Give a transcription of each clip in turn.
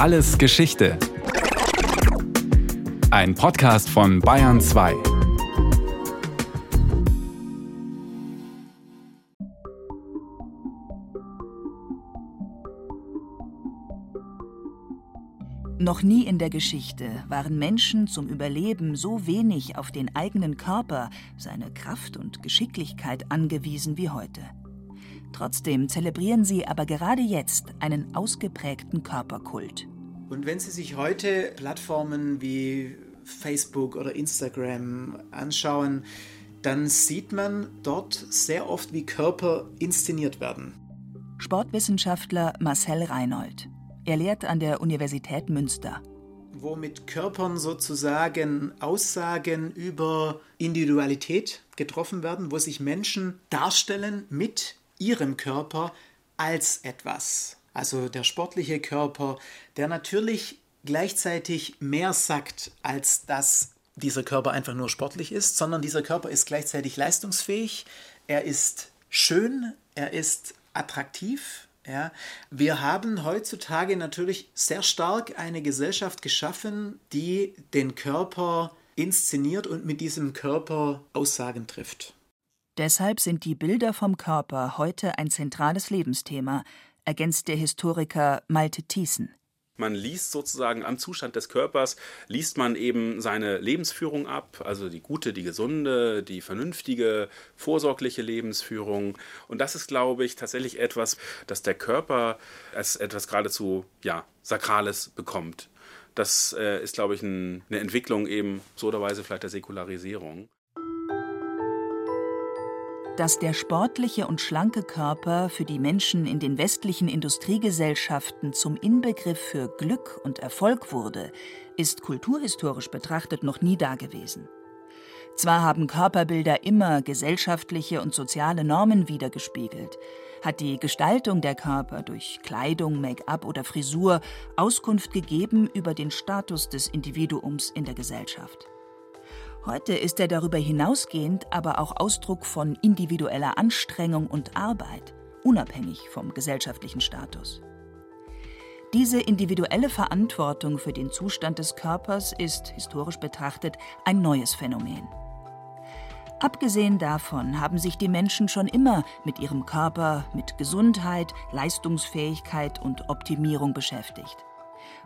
Alles Geschichte. Ein Podcast von Bayern 2. Noch nie in der Geschichte waren Menschen zum Überleben so wenig auf den eigenen Körper, seine Kraft und Geschicklichkeit angewiesen wie heute. Trotzdem zelebrieren sie aber gerade jetzt einen ausgeprägten Körperkult. Und wenn Sie sich heute Plattformen wie Facebook oder Instagram anschauen, dann sieht man dort sehr oft, wie Körper inszeniert werden. Sportwissenschaftler Marcel Reinhold. Er lehrt an der Universität Münster. Wo mit Körpern sozusagen Aussagen über Individualität getroffen werden, wo sich Menschen darstellen mit ihrem Körper als etwas. Also der sportliche Körper, der natürlich gleichzeitig mehr sagt, als dass dieser Körper einfach nur sportlich ist, sondern dieser Körper ist gleichzeitig leistungsfähig, er ist schön, er ist attraktiv. Ja. Wir haben heutzutage natürlich sehr stark eine Gesellschaft geschaffen, die den Körper inszeniert und mit diesem Körper Aussagen trifft. Deshalb sind die Bilder vom Körper heute ein zentrales Lebensthema, ergänzt der Historiker Malte Thiessen. Man liest sozusagen am Zustand des Körpers, liest man eben seine Lebensführung ab, also die gute, die gesunde, die vernünftige, vorsorgliche Lebensführung. Und das ist, glaube ich, tatsächlich etwas, dass der Körper als etwas geradezu ja, Sakrales bekommt. Das äh, ist, glaube ich, ein, eine Entwicklung eben so oder weise vielleicht der Säkularisierung dass der sportliche und schlanke Körper für die Menschen in den westlichen Industriegesellschaften zum Inbegriff für Glück und Erfolg wurde, ist kulturhistorisch betrachtet noch nie dagewesen. Zwar haben Körperbilder immer gesellschaftliche und soziale Normen wiedergespiegelt, hat die Gestaltung der Körper durch Kleidung, Make-up oder Frisur Auskunft gegeben über den Status des Individuums in der Gesellschaft. Heute ist er darüber hinausgehend aber auch Ausdruck von individueller Anstrengung und Arbeit, unabhängig vom gesellschaftlichen Status. Diese individuelle Verantwortung für den Zustand des Körpers ist, historisch betrachtet, ein neues Phänomen. Abgesehen davon haben sich die Menschen schon immer mit ihrem Körper, mit Gesundheit, Leistungsfähigkeit und Optimierung beschäftigt.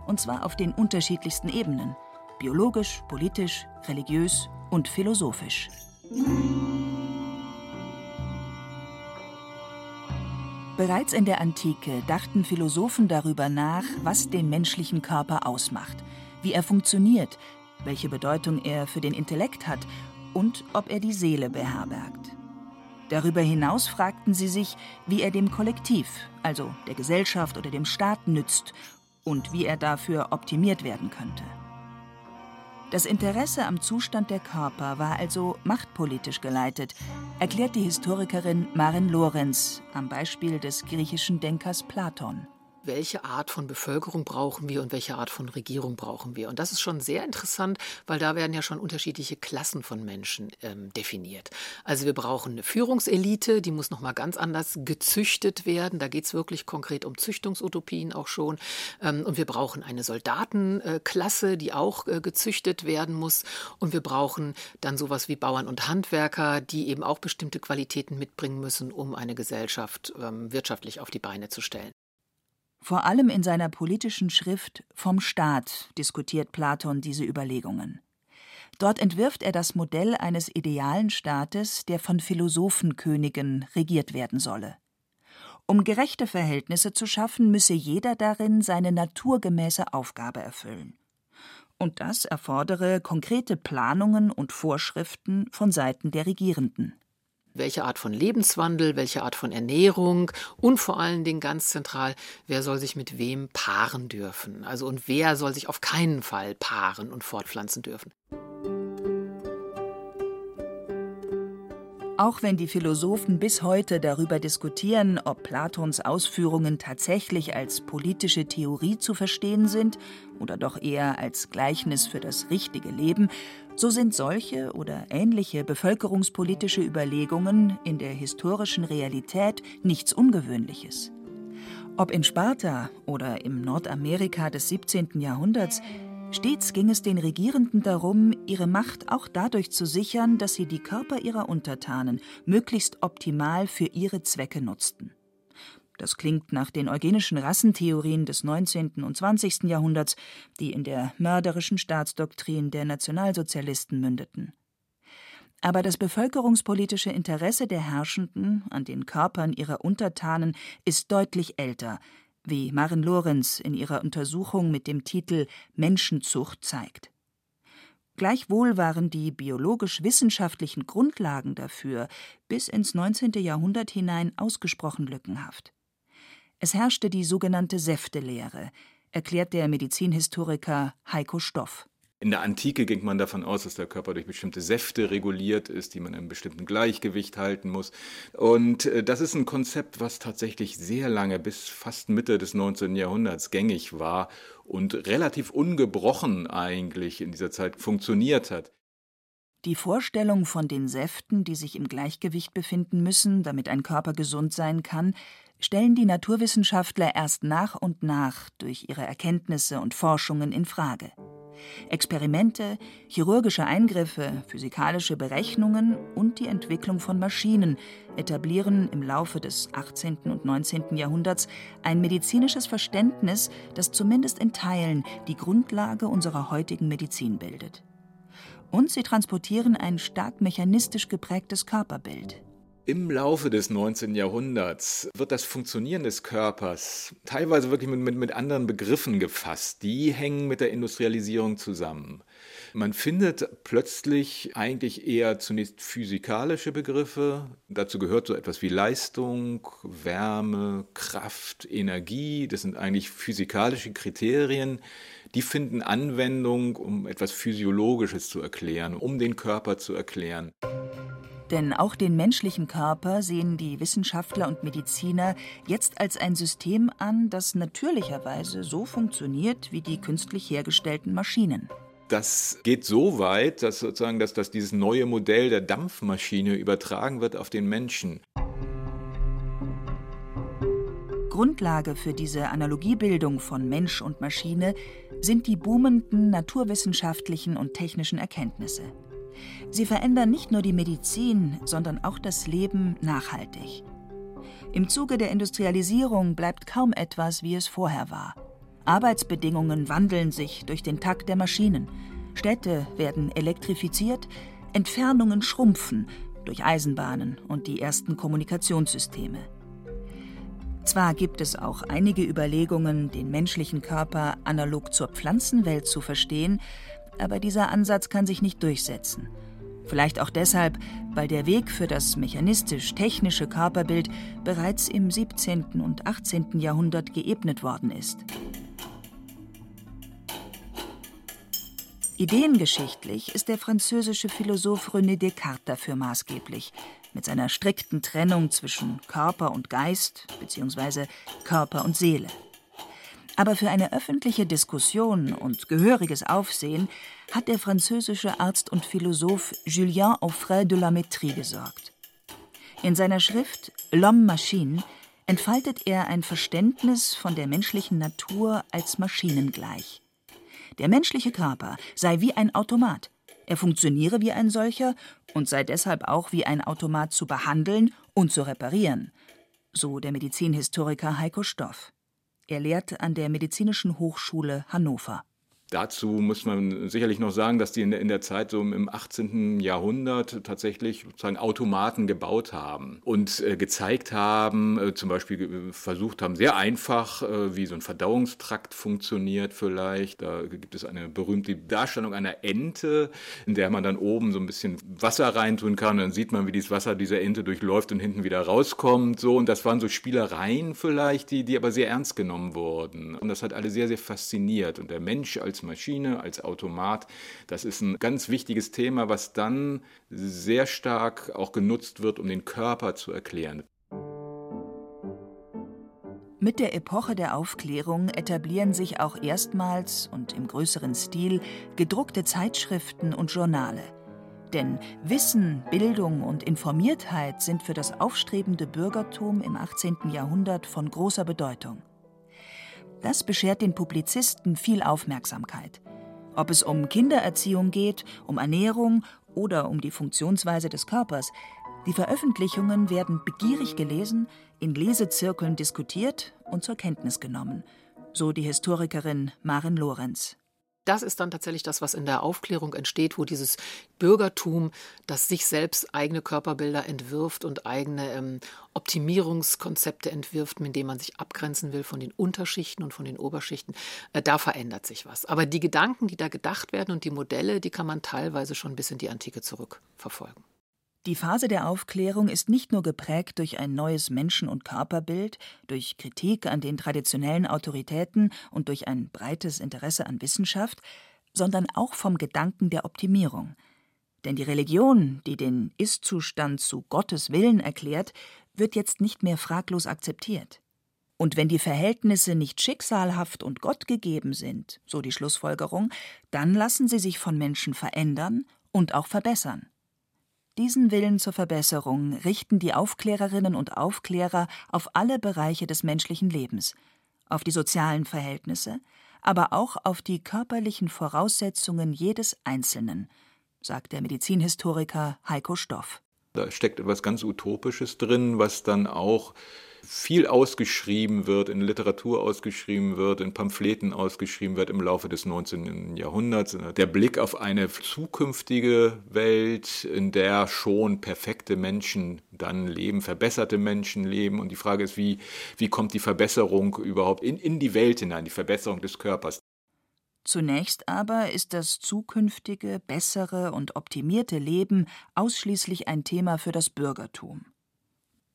Und zwar auf den unterschiedlichsten Ebenen, biologisch, politisch, religiös und philosophisch. Bereits in der Antike dachten Philosophen darüber nach, was den menschlichen Körper ausmacht, wie er funktioniert, welche Bedeutung er für den Intellekt hat und ob er die Seele beherbergt. Darüber hinaus fragten sie sich, wie er dem Kollektiv, also der Gesellschaft oder dem Staat nützt und wie er dafür optimiert werden könnte. Das Interesse am Zustand der Körper war also machtpolitisch geleitet, erklärt die Historikerin Maren Lorenz am Beispiel des griechischen Denkers Platon welche Art von Bevölkerung brauchen wir und welche Art von Regierung brauchen wir. Und das ist schon sehr interessant, weil da werden ja schon unterschiedliche Klassen von Menschen ähm, definiert. Also wir brauchen eine Führungselite, die muss nochmal ganz anders gezüchtet werden. Da geht es wirklich konkret um Züchtungsutopien auch schon. Ähm, und wir brauchen eine Soldatenklasse, die auch äh, gezüchtet werden muss. Und wir brauchen dann sowas wie Bauern und Handwerker, die eben auch bestimmte Qualitäten mitbringen müssen, um eine Gesellschaft ähm, wirtschaftlich auf die Beine zu stellen. Vor allem in seiner politischen Schrift Vom Staat diskutiert Platon diese Überlegungen. Dort entwirft er das Modell eines idealen Staates, der von Philosophenkönigen regiert werden solle. Um gerechte Verhältnisse zu schaffen, müsse jeder darin seine naturgemäße Aufgabe erfüllen. Und das erfordere konkrete Planungen und Vorschriften von Seiten der Regierenden welche Art von Lebenswandel, welche Art von Ernährung und vor allen Dingen ganz zentral, wer soll sich mit wem paaren dürfen. Also und wer soll sich auf keinen Fall paaren und fortpflanzen dürfen. Auch wenn die Philosophen bis heute darüber diskutieren, ob Platons Ausführungen tatsächlich als politische Theorie zu verstehen sind oder doch eher als Gleichnis für das richtige Leben, so sind solche oder ähnliche bevölkerungspolitische Überlegungen in der historischen Realität nichts Ungewöhnliches. Ob in Sparta oder im Nordamerika des 17. Jahrhunderts, stets ging es den Regierenden darum, ihre Macht auch dadurch zu sichern, dass sie die Körper ihrer Untertanen möglichst optimal für ihre Zwecke nutzten. Das klingt nach den eugenischen Rassentheorien des 19. und 20. Jahrhunderts, die in der mörderischen Staatsdoktrin der Nationalsozialisten mündeten. Aber das bevölkerungspolitische Interesse der Herrschenden an den Körpern ihrer Untertanen ist deutlich älter, wie Maren Lorenz in ihrer Untersuchung mit dem Titel Menschenzucht zeigt. Gleichwohl waren die biologisch-wissenschaftlichen Grundlagen dafür bis ins 19. Jahrhundert hinein ausgesprochen lückenhaft. Es herrschte die sogenannte Säftelehre, erklärt der Medizinhistoriker Heiko Stoff. In der Antike ging man davon aus, dass der Körper durch bestimmte Säfte reguliert ist, die man in einem bestimmten Gleichgewicht halten muss. Und äh, das ist ein Konzept, was tatsächlich sehr lange, bis fast Mitte des 19. Jahrhunderts gängig war und relativ ungebrochen eigentlich in dieser Zeit funktioniert hat. Die Vorstellung von den Säften, die sich im Gleichgewicht befinden müssen, damit ein Körper gesund sein kann, stellen die Naturwissenschaftler erst nach und nach durch ihre Erkenntnisse und Forschungen in Frage. Experimente, chirurgische Eingriffe, physikalische Berechnungen und die Entwicklung von Maschinen etablieren im Laufe des 18. und 19. Jahrhunderts ein medizinisches Verständnis, das zumindest in Teilen die Grundlage unserer heutigen Medizin bildet. Und sie transportieren ein stark mechanistisch geprägtes Körperbild. Im Laufe des 19. Jahrhunderts wird das Funktionieren des Körpers teilweise wirklich mit, mit, mit, anderen Begriffen gefasst. Die hängen mit der Industrialisierung zusammen. Man findet plötzlich eigentlich eher zunächst physikalische Begriffe. Dazu gehört so etwas wie Leistung, Wärme, Kraft, Energie. Das sind eigentlich physikalische Kriterien. Die finden Anwendung, um etwas Physiologisches zu erklären, um den Körper zu erklären. Denn auch den menschlichen Körper sehen die Wissenschaftler und Mediziner jetzt als ein System an, das natürlicherweise so funktioniert wie die künstlich hergestellten Maschinen. Das geht so weit, dass sozusagen dass, dass dieses neue Modell der Dampfmaschine übertragen wird auf den Menschen. Grundlage für diese Analogiebildung von Mensch und Maschine sind die boomenden naturwissenschaftlichen und technischen Erkenntnisse. Sie verändern nicht nur die Medizin, sondern auch das Leben nachhaltig. Im Zuge der Industrialisierung bleibt kaum etwas, wie es vorher war. Arbeitsbedingungen wandeln sich durch den Takt der Maschinen. Städte werden elektrifiziert, Entfernungen schrumpfen durch Eisenbahnen und die ersten Kommunikationssysteme. Zwar gibt es auch einige Überlegungen, den menschlichen Körper analog zur Pflanzenwelt zu verstehen, aber dieser Ansatz kann sich nicht durchsetzen. Vielleicht auch deshalb, weil der Weg für das mechanistisch-technische Körperbild bereits im 17. und 18. Jahrhundert geebnet worden ist. Ideengeschichtlich ist der französische Philosoph René Descartes dafür maßgeblich, mit seiner strikten Trennung zwischen Körper und Geist bzw. Körper und Seele. Aber für eine öffentliche Diskussion und gehöriges Aufsehen hat der französische Arzt und Philosoph Julien Offray de la Métrie gesorgt. In seiner Schrift L'Homme Machine entfaltet er ein Verständnis von der menschlichen Natur als maschinengleich. Der menschliche Körper sei wie ein Automat. Er funktioniere wie ein solcher und sei deshalb auch wie ein Automat zu behandeln und zu reparieren, so der Medizinhistoriker Heiko Stoff. Er lehrt an der Medizinischen Hochschule Hannover. Dazu muss man sicherlich noch sagen, dass die in der, in der Zeit so im 18. Jahrhundert tatsächlich sozusagen Automaten gebaut haben und äh, gezeigt haben, äh, zum Beispiel versucht haben, sehr einfach, äh, wie so ein Verdauungstrakt funktioniert vielleicht. Da gibt es eine berühmte Darstellung einer Ente, in der man dann oben so ein bisschen Wasser reintun kann. Und dann sieht man, wie dieses Wasser dieser Ente durchläuft und hinten wieder rauskommt. So, und das waren so Spielereien vielleicht, die, die aber sehr ernst genommen wurden. Und das hat alle sehr, sehr fasziniert. Und der Mensch als Maschine, als Automat. Das ist ein ganz wichtiges Thema, was dann sehr stark auch genutzt wird, um den Körper zu erklären. Mit der Epoche der Aufklärung etablieren sich auch erstmals und im größeren Stil gedruckte Zeitschriften und Journale. Denn Wissen, Bildung und Informiertheit sind für das aufstrebende Bürgertum im 18. Jahrhundert von großer Bedeutung. Das beschert den Publizisten viel Aufmerksamkeit. Ob es um Kindererziehung geht, um Ernährung oder um die Funktionsweise des Körpers, die Veröffentlichungen werden begierig gelesen, in Lesezirkeln diskutiert und zur Kenntnis genommen, so die Historikerin Maren Lorenz. Das ist dann tatsächlich das, was in der Aufklärung entsteht, wo dieses Bürgertum, das sich selbst eigene Körperbilder entwirft und eigene ähm, Optimierungskonzepte entwirft, mit denen man sich abgrenzen will von den Unterschichten und von den Oberschichten, äh, da verändert sich was. Aber die Gedanken, die da gedacht werden und die Modelle, die kann man teilweise schon bis in die Antike zurückverfolgen. Die Phase der Aufklärung ist nicht nur geprägt durch ein neues Menschen- und Körperbild, durch Kritik an den traditionellen Autoritäten und durch ein breites Interesse an Wissenschaft, sondern auch vom Gedanken der Optimierung. Denn die Religion, die den Ist-Zustand zu Gottes Willen erklärt, wird jetzt nicht mehr fraglos akzeptiert. Und wenn die Verhältnisse nicht schicksalhaft und gottgegeben sind, so die Schlussfolgerung, dann lassen sie sich von Menschen verändern und auch verbessern. Diesen Willen zur Verbesserung richten die Aufklärerinnen und Aufklärer auf alle Bereiche des menschlichen Lebens, auf die sozialen Verhältnisse, aber auch auf die körperlichen Voraussetzungen jedes Einzelnen, sagt der Medizinhistoriker Heiko Stoff. Da steckt etwas ganz Utopisches drin, was dann auch viel ausgeschrieben wird, in Literatur ausgeschrieben wird, in Pamphleten ausgeschrieben wird im Laufe des 19. Jahrhunderts. Der Blick auf eine zukünftige Welt, in der schon perfekte Menschen dann leben, verbesserte Menschen leben. Und die Frage ist, wie, wie kommt die Verbesserung überhaupt in, in die Welt hinein, die Verbesserung des Körpers? Zunächst aber ist das zukünftige, bessere und optimierte Leben ausschließlich ein Thema für das Bürgertum.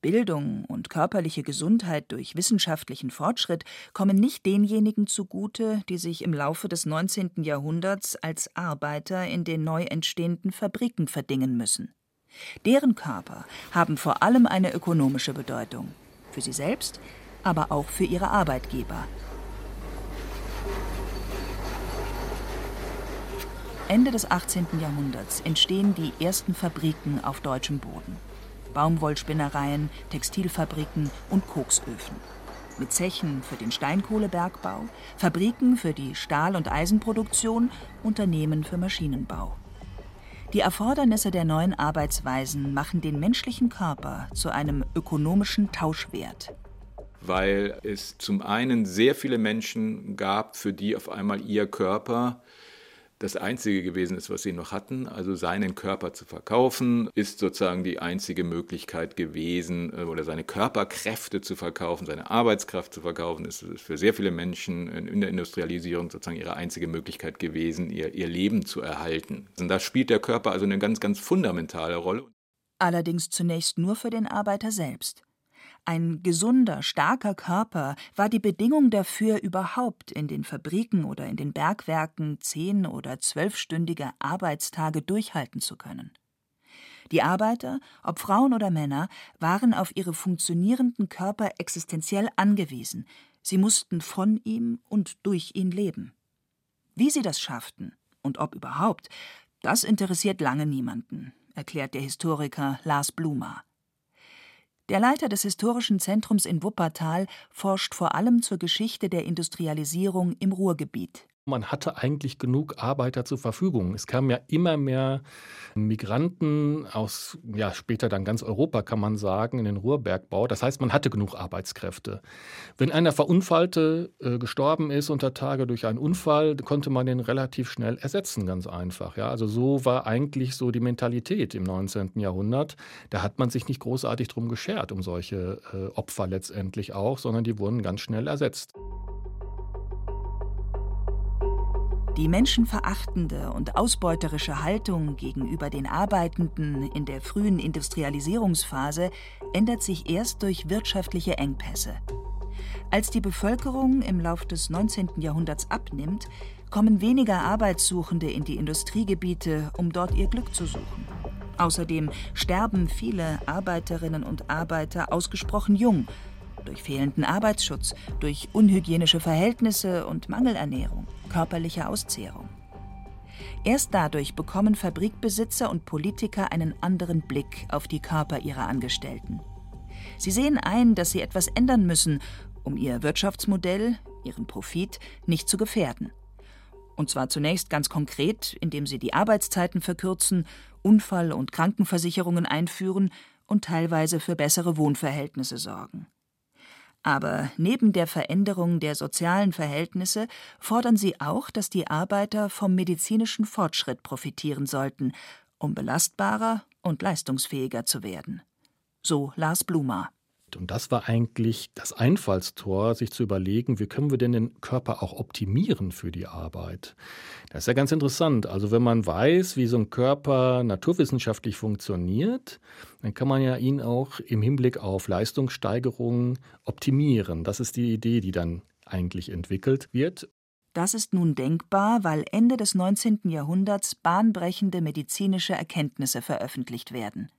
Bildung und körperliche Gesundheit durch wissenschaftlichen Fortschritt kommen nicht denjenigen zugute, die sich im Laufe des 19. Jahrhunderts als Arbeiter in den neu entstehenden Fabriken verdingen müssen. Deren Körper haben vor allem eine ökonomische Bedeutung, für sie selbst, aber auch für ihre Arbeitgeber. Ende des 18. Jahrhunderts entstehen die ersten Fabriken auf deutschem Boden. Baumwollspinnereien, Textilfabriken und Koksöfen. Mit Zechen für den Steinkohlebergbau, Fabriken für die Stahl- und Eisenproduktion, Unternehmen für Maschinenbau. Die Erfordernisse der neuen Arbeitsweisen machen den menschlichen Körper zu einem ökonomischen Tauschwert. Weil es zum einen sehr viele Menschen gab, für die auf einmal ihr Körper das Einzige gewesen ist, was sie noch hatten. Also seinen Körper zu verkaufen, ist sozusagen die einzige Möglichkeit gewesen, äh, oder seine Körperkräfte zu verkaufen, seine Arbeitskraft zu verkaufen, ist für sehr viele Menschen in der Industrialisierung sozusagen ihre einzige Möglichkeit gewesen, ihr, ihr Leben zu erhalten. Und da spielt der Körper also eine ganz, ganz fundamentale Rolle. Allerdings zunächst nur für den Arbeiter selbst. Ein gesunder, starker Körper war die Bedingung dafür, überhaupt in den Fabriken oder in den Bergwerken zehn- oder zwölfstündige Arbeitstage durchhalten zu können. Die Arbeiter, ob Frauen oder Männer, waren auf ihre funktionierenden Körper existenziell angewiesen, sie mussten von ihm und durch ihn leben. Wie sie das schafften und ob überhaupt, das interessiert lange niemanden, erklärt der Historiker Lars Blumer. Der Leiter des Historischen Zentrums in Wuppertal forscht vor allem zur Geschichte der Industrialisierung im Ruhrgebiet. Man hatte eigentlich genug Arbeiter zur Verfügung. Es kamen ja immer mehr Migranten aus, ja, später dann ganz Europa, kann man sagen, in den Ruhrbergbau. Das heißt, man hatte genug Arbeitskräfte. Wenn einer Verunfallte äh, gestorben ist unter Tage durch einen Unfall, konnte man den relativ schnell ersetzen, ganz einfach. Ja, also so war eigentlich so die Mentalität im 19. Jahrhundert. Da hat man sich nicht großartig drum geschert, um solche äh, Opfer letztendlich auch, sondern die wurden ganz schnell ersetzt. Die menschenverachtende und ausbeuterische Haltung gegenüber den Arbeitenden in der frühen Industrialisierungsphase ändert sich erst durch wirtschaftliche Engpässe. Als die Bevölkerung im Lauf des 19. Jahrhunderts abnimmt, kommen weniger Arbeitssuchende in die Industriegebiete, um dort ihr Glück zu suchen. Außerdem sterben viele Arbeiterinnen und Arbeiter ausgesprochen jung, durch fehlenden Arbeitsschutz, durch unhygienische Verhältnisse und Mangelernährung, körperliche Auszehrung. Erst dadurch bekommen Fabrikbesitzer und Politiker einen anderen Blick auf die Körper ihrer Angestellten. Sie sehen ein, dass sie etwas ändern müssen, um ihr Wirtschaftsmodell, ihren Profit nicht zu gefährden. Und zwar zunächst ganz konkret, indem sie die Arbeitszeiten verkürzen, Unfall- und Krankenversicherungen einführen und teilweise für bessere Wohnverhältnisse sorgen. Aber neben der Veränderung der sozialen Verhältnisse fordern sie auch, dass die Arbeiter vom medizinischen Fortschritt profitieren sollten, um belastbarer und leistungsfähiger zu werden. So Lars Und das war eigentlich das Einfallstor, sich zu überlegen, wie können wir denn den Körper auch optimieren für die Arbeit. Das ist ja ganz interessant. Also wenn man weiß, wie so ein Körper naturwissenschaftlich funktioniert, dann kann man ja ihn auch im Hinblick auf Leistungssteigerungen optimieren. Das ist die Idee, die dann eigentlich entwickelt wird. Das ist nun denkbar, weil Ende des 19. Jahrhunderts bahnbrechende medizinische Erkenntnisse veröffentlicht werden.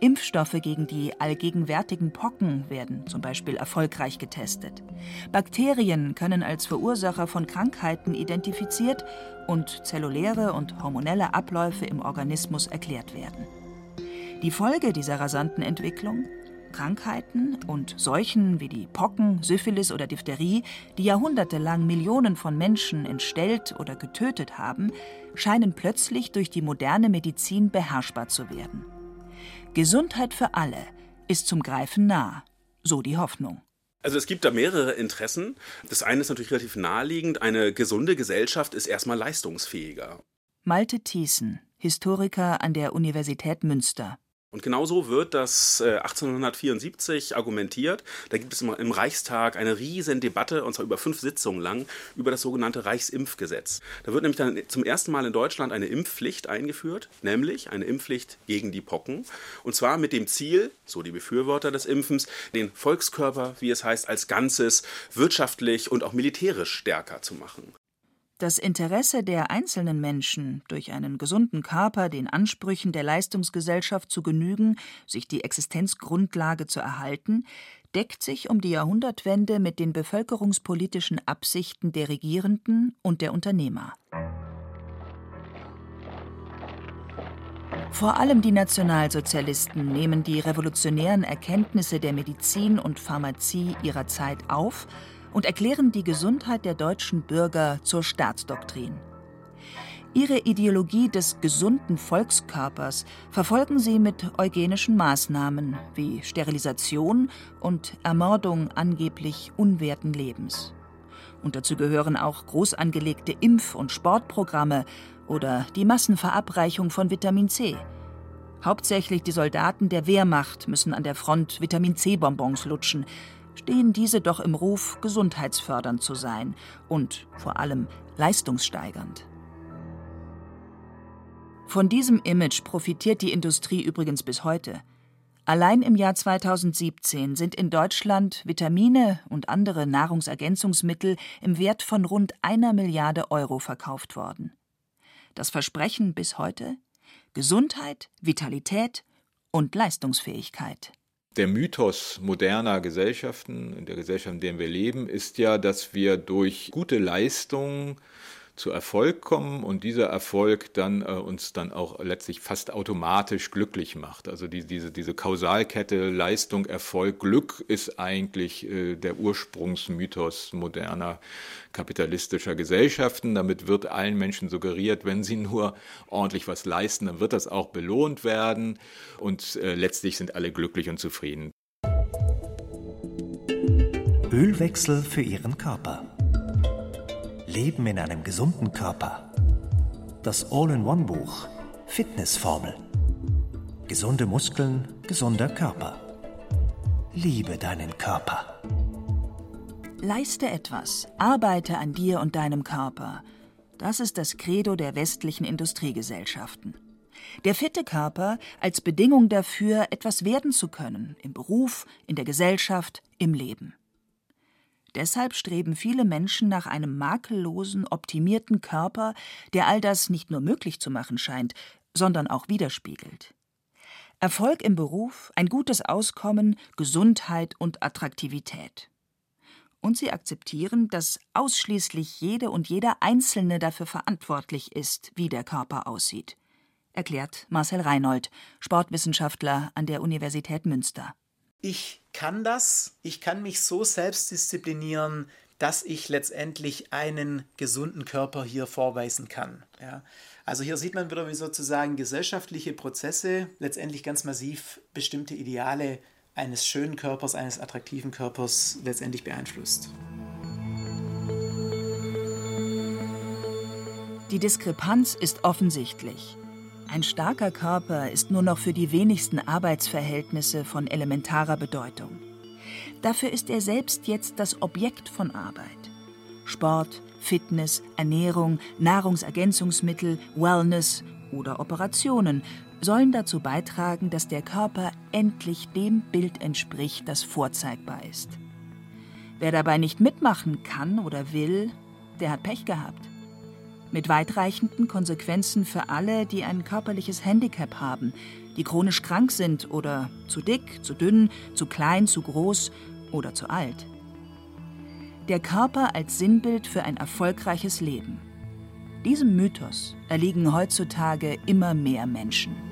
Impfstoffe gegen die allgegenwärtigen Pocken werden zum Beispiel erfolgreich getestet. Bakterien können als Verursacher von Krankheiten identifiziert und zelluläre und hormonelle Abläufe im Organismus erklärt werden. Die Folge dieser rasanten Entwicklung Krankheiten und Seuchen wie die Pocken, Syphilis oder Diphtherie, die jahrhundertelang Millionen von Menschen entstellt oder getötet haben, scheinen plötzlich durch die moderne Medizin beherrschbar zu werden. Gesundheit für alle ist zum Greifen nah, so die Hoffnung. Also es gibt da mehrere Interessen. Das eine ist natürlich relativ naheliegend. Eine gesunde Gesellschaft ist erstmal leistungsfähiger. Malte Thiessen, Historiker an der Universität Münster. Und genauso wird das 1874 äh, argumentiert. Da gibt es im Reichstag eine riesen Debatte, und zwar über fünf Sitzungen lang, über das sogenannte Reichsimpfgesetz. Da wird nämlich dann zum ersten Mal in Deutschland eine Impfpflicht eingeführt, nämlich eine Impfpflicht gegen die Pocken. Und zwar mit dem Ziel, so die Befürworter des Impfens, den Volkskörper, wie es heißt, als Ganzes wirtschaftlich und auch militärisch stärker zu machen. Das Interesse der einzelnen Menschen, durch einen gesunden Körper den Ansprüchen der Leistungsgesellschaft zu genügen, sich die Existenzgrundlage zu erhalten, deckt sich um die Jahrhundertwende mit den bevölkerungspolitischen Absichten der Regierenden und der Unternehmer. Vor allem die Nationalsozialisten nehmen die revolutionären Erkenntnisse der Medizin und Pharmazie ihrer Zeit auf und erklären die Gesundheit der deutschen Bürger zur Staatsdoktrin. Ihre Ideologie des gesunden Volkskörpers verfolgen sie mit eugenischen Maßnahmen wie Sterilisation und Ermordung angeblich unwerten Lebens. Und dazu gehören auch groß angelegte Impf- und Sportprogramme oder die Massenverabreichung von Vitamin C. Hauptsächlich die Soldaten der Wehrmacht müssen an der Front Vitamin C-Bonbons lutschen, stehen diese doch im Ruf, gesundheitsfördernd zu sein und vor allem leistungssteigernd. Von diesem Image profitiert die Industrie übrigens bis heute. Allein im Jahr 2017 sind in Deutschland Vitamine und andere Nahrungsergänzungsmittel im Wert von rund einer Milliarde Euro verkauft worden. Das Versprechen bis heute? Gesundheit, Vitalität und Leistungsfähigkeit. Der Mythos moderner Gesellschaften, in der Gesellschaft, in der wir leben, ist ja, dass wir durch gute Leistungen zu Erfolg kommen und dieser Erfolg dann äh, uns dann auch letztlich fast automatisch glücklich macht. Also die, diese, diese Kausalkette Leistung, Erfolg, Glück ist eigentlich äh, der Ursprungsmythos moderner kapitalistischer Gesellschaften. Damit wird allen Menschen suggeriert, wenn sie nur ordentlich was leisten, dann wird das auch belohnt werden und äh, letztlich sind alle glücklich und zufrieden. Ölwechsel für Ihren Körper. Leben in einem gesunden Körper. Das All-in-One-Buch Fitnessformel. Gesunde Muskeln, gesunder Körper. Liebe deinen Körper. Leiste etwas, arbeite an dir und deinem Körper. Das ist das Credo der westlichen Industriegesellschaften. Der fitte Körper als Bedingung dafür, etwas werden zu können, im Beruf, in der Gesellschaft, im Leben. Deshalb streben viele Menschen nach einem makellosen, optimierten Körper, der all das nicht nur möglich zu machen scheint, sondern auch widerspiegelt. Erfolg im Beruf, ein gutes Auskommen, Gesundheit und Attraktivität. Und sie akzeptieren, dass ausschließlich jede und jeder Einzelne dafür verantwortlich ist, wie der Körper aussieht, erklärt Marcel Reinhold, Sportwissenschaftler an der Universität Münster. Ich kann das, ich kann mich so selbst disziplinieren, dass ich letztendlich einen gesunden Körper hier vorweisen kann. Ja. Also hier sieht man wieder, wie sozusagen gesellschaftliche Prozesse letztendlich ganz massiv bestimmte Ideale eines schönen Körpers, eines attraktiven Körpers letztendlich beeinflusst. Die Diskrepanz ist offensichtlich. Ein starker Körper ist nur noch für die wenigsten Arbeitsverhältnisse von elementarer Bedeutung. Dafür ist er selbst jetzt das Objekt von Arbeit. Sport, Fitness, Ernährung, Nahrungsergänzungsmittel, Wellness oder Operationen sollen dazu beitragen, dass der Körper endlich dem Bild entspricht, das vorzeigbar ist. Wer dabei nicht mitmachen kann oder will, der hat Pech gehabt. Mit weitreichenden Konsequenzen für alle, die ein körperliches Handicap haben, die chronisch krank sind oder zu dick, zu dünn, zu klein, zu groß oder zu alt. Der Körper als Sinnbild für ein erfolgreiches Leben. Diesem Mythos erliegen heutzutage immer mehr Menschen.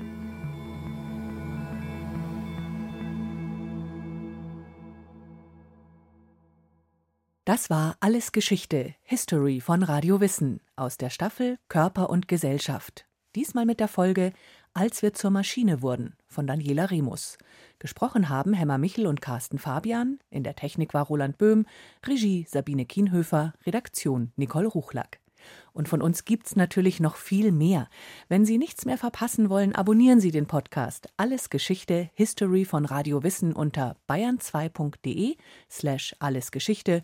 Das war Alles Geschichte, History von Radio Wissen aus der Staffel Körper und Gesellschaft. Diesmal mit der Folge Als wir zur Maschine wurden von Daniela Remus. Gesprochen haben Hemmer Michel und Carsten Fabian, in der Technik war Roland Böhm, Regie Sabine Kienhöfer, Redaktion Nicole Ruchlack. Und von uns gibt's natürlich noch viel mehr. Wenn Sie nichts mehr verpassen wollen, abonnieren Sie den Podcast Alles Geschichte History von Radio Wissen unter bayern2.de slash allesgeschichte